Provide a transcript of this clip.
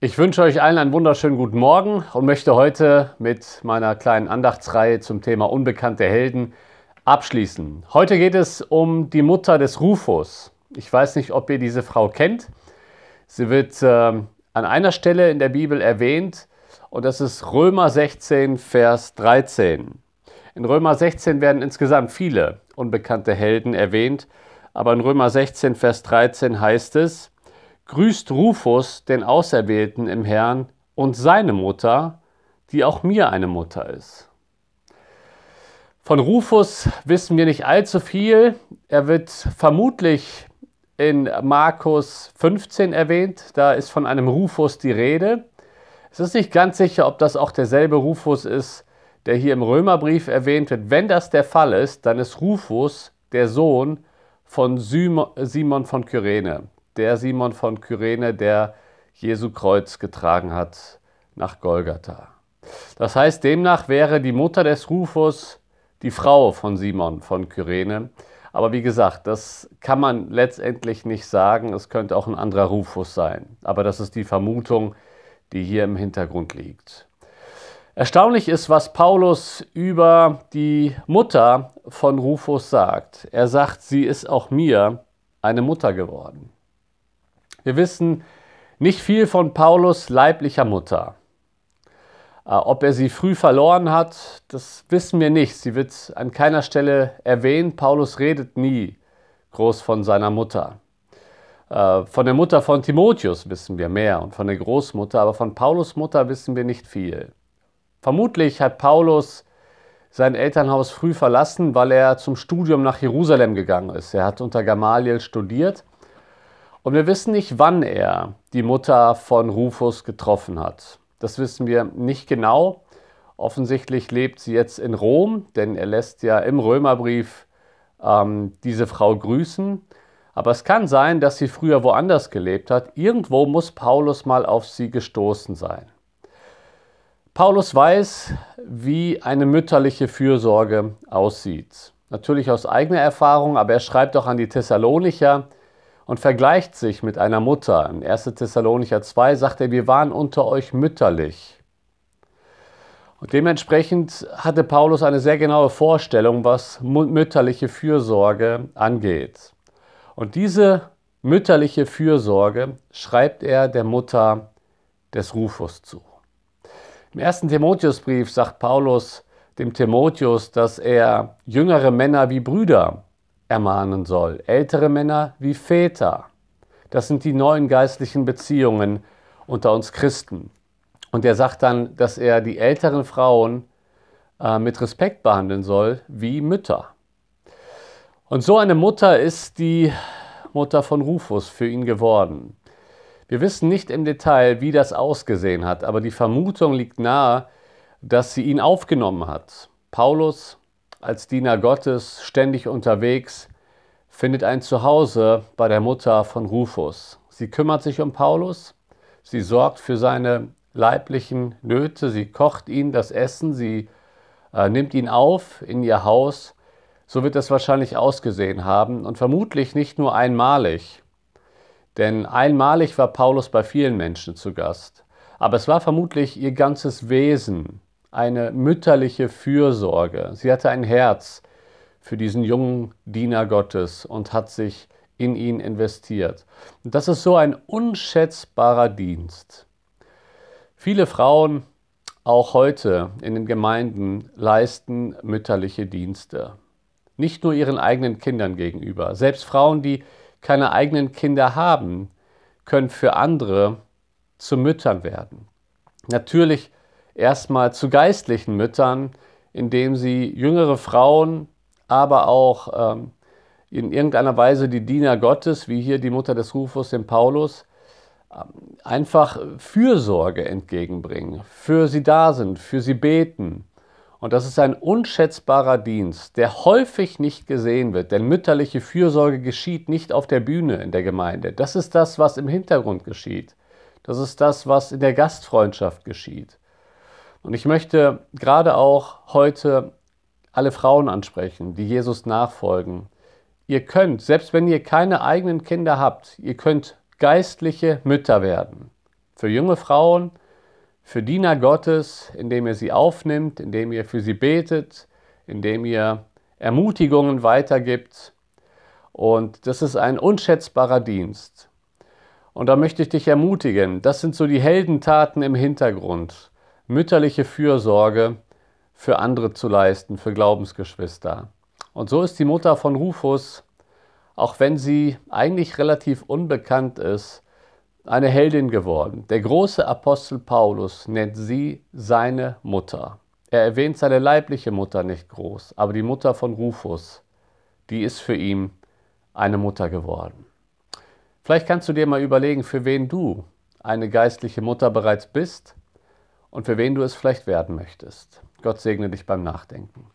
Ich wünsche euch allen einen wunderschönen guten Morgen und möchte heute mit meiner kleinen Andachtsreihe zum Thema unbekannte Helden abschließen. Heute geht es um die Mutter des Rufus. Ich weiß nicht, ob ihr diese Frau kennt. Sie wird äh, an einer Stelle in der Bibel erwähnt und das ist Römer 16, Vers 13. In Römer 16 werden insgesamt viele unbekannte Helden erwähnt, aber in Römer 16, Vers 13 heißt es, grüßt Rufus, den Auserwählten im Herrn, und seine Mutter, die auch mir eine Mutter ist. Von Rufus wissen wir nicht allzu viel. Er wird vermutlich in Markus 15 erwähnt. Da ist von einem Rufus die Rede. Es ist nicht ganz sicher, ob das auch derselbe Rufus ist, der hier im Römerbrief erwähnt wird. Wenn das der Fall ist, dann ist Rufus der Sohn von Simon von Kyrene der Simon von Kyrene, der Jesu Kreuz getragen hat nach Golgatha. Das heißt, demnach wäre die Mutter des Rufus die Frau von Simon von Kyrene. Aber wie gesagt, das kann man letztendlich nicht sagen. Es könnte auch ein anderer Rufus sein. Aber das ist die Vermutung, die hier im Hintergrund liegt. Erstaunlich ist, was Paulus über die Mutter von Rufus sagt. Er sagt, sie ist auch mir eine Mutter geworden. Wir wissen nicht viel von Paulus leiblicher Mutter. Äh, ob er sie früh verloren hat, das wissen wir nicht. Sie wird an keiner Stelle erwähnt. Paulus redet nie groß von seiner Mutter. Äh, von der Mutter von Timotheus wissen wir mehr und von der Großmutter, aber von Paulus Mutter wissen wir nicht viel. Vermutlich hat Paulus sein Elternhaus früh verlassen, weil er zum Studium nach Jerusalem gegangen ist. Er hat unter Gamaliel studiert und wir wissen nicht, wann er die Mutter von Rufus getroffen hat. Das wissen wir nicht genau. Offensichtlich lebt sie jetzt in Rom, denn er lässt ja im Römerbrief ähm, diese Frau grüßen. Aber es kann sein, dass sie früher woanders gelebt hat. Irgendwo muss Paulus mal auf sie gestoßen sein. Paulus weiß, wie eine mütterliche Fürsorge aussieht. Natürlich aus eigener Erfahrung, aber er schreibt auch an die Thessalonicher, und vergleicht sich mit einer Mutter. In 1. Thessalonicher 2 sagt er, wir waren unter euch mütterlich. Und dementsprechend hatte Paulus eine sehr genaue Vorstellung, was mütterliche Fürsorge angeht. Und diese mütterliche Fürsorge schreibt er der Mutter des Rufus zu. Im ersten Timotheusbrief sagt Paulus dem Timotheus, dass er jüngere Männer wie Brüder ermahnen soll. Ältere Männer wie Väter. Das sind die neuen geistlichen Beziehungen unter uns Christen. Und er sagt dann, dass er die älteren Frauen äh, mit Respekt behandeln soll wie Mütter. Und so eine Mutter ist die Mutter von Rufus für ihn geworden. Wir wissen nicht im Detail, wie das ausgesehen hat, aber die Vermutung liegt nahe, dass sie ihn aufgenommen hat. Paulus als Diener Gottes ständig unterwegs, findet ein Zuhause bei der Mutter von Rufus. Sie kümmert sich um Paulus, sie sorgt für seine leiblichen Nöte, sie kocht ihn das Essen, sie äh, nimmt ihn auf in ihr Haus. So wird es wahrscheinlich ausgesehen haben und vermutlich nicht nur einmalig. Denn einmalig war Paulus bei vielen Menschen zu Gast. Aber es war vermutlich ihr ganzes Wesen, eine mütterliche Fürsorge. Sie hatte ein Herz für diesen jungen Diener Gottes und hat sich in ihn investiert. Und das ist so ein unschätzbarer Dienst. Viele Frauen, auch heute in den Gemeinden, leisten mütterliche Dienste. Nicht nur ihren eigenen Kindern gegenüber. Selbst Frauen, die keine eigenen Kinder haben, können für andere zu Müttern werden. Natürlich erstmal zu geistlichen Müttern, indem sie jüngere Frauen, aber auch ähm, in irgendeiner Weise die Diener Gottes, wie hier die Mutter des Rufus, dem Paulus, ähm, einfach Fürsorge entgegenbringen, für sie da sind, für sie beten. Und das ist ein unschätzbarer Dienst, der häufig nicht gesehen wird, denn mütterliche Fürsorge geschieht nicht auf der Bühne in der Gemeinde. Das ist das, was im Hintergrund geschieht. Das ist das, was in der Gastfreundschaft geschieht. Und ich möchte gerade auch heute alle Frauen ansprechen, die Jesus nachfolgen. Ihr könnt, selbst wenn ihr keine eigenen Kinder habt, ihr könnt geistliche Mütter werden. Für junge Frauen, für Diener Gottes, indem ihr sie aufnimmt, indem ihr für sie betet, indem ihr Ermutigungen weitergibt. Und das ist ein unschätzbarer Dienst. Und da möchte ich dich ermutigen, das sind so die Heldentaten im Hintergrund, mütterliche Fürsorge für andere zu leisten, für Glaubensgeschwister. Und so ist die Mutter von Rufus, auch wenn sie eigentlich relativ unbekannt ist, eine Heldin geworden. Der große Apostel Paulus nennt sie seine Mutter. Er erwähnt seine leibliche Mutter nicht groß, aber die Mutter von Rufus, die ist für ihn eine Mutter geworden. Vielleicht kannst du dir mal überlegen, für wen du eine geistliche Mutter bereits bist und für wen du es vielleicht werden möchtest. Gott segne dich beim Nachdenken.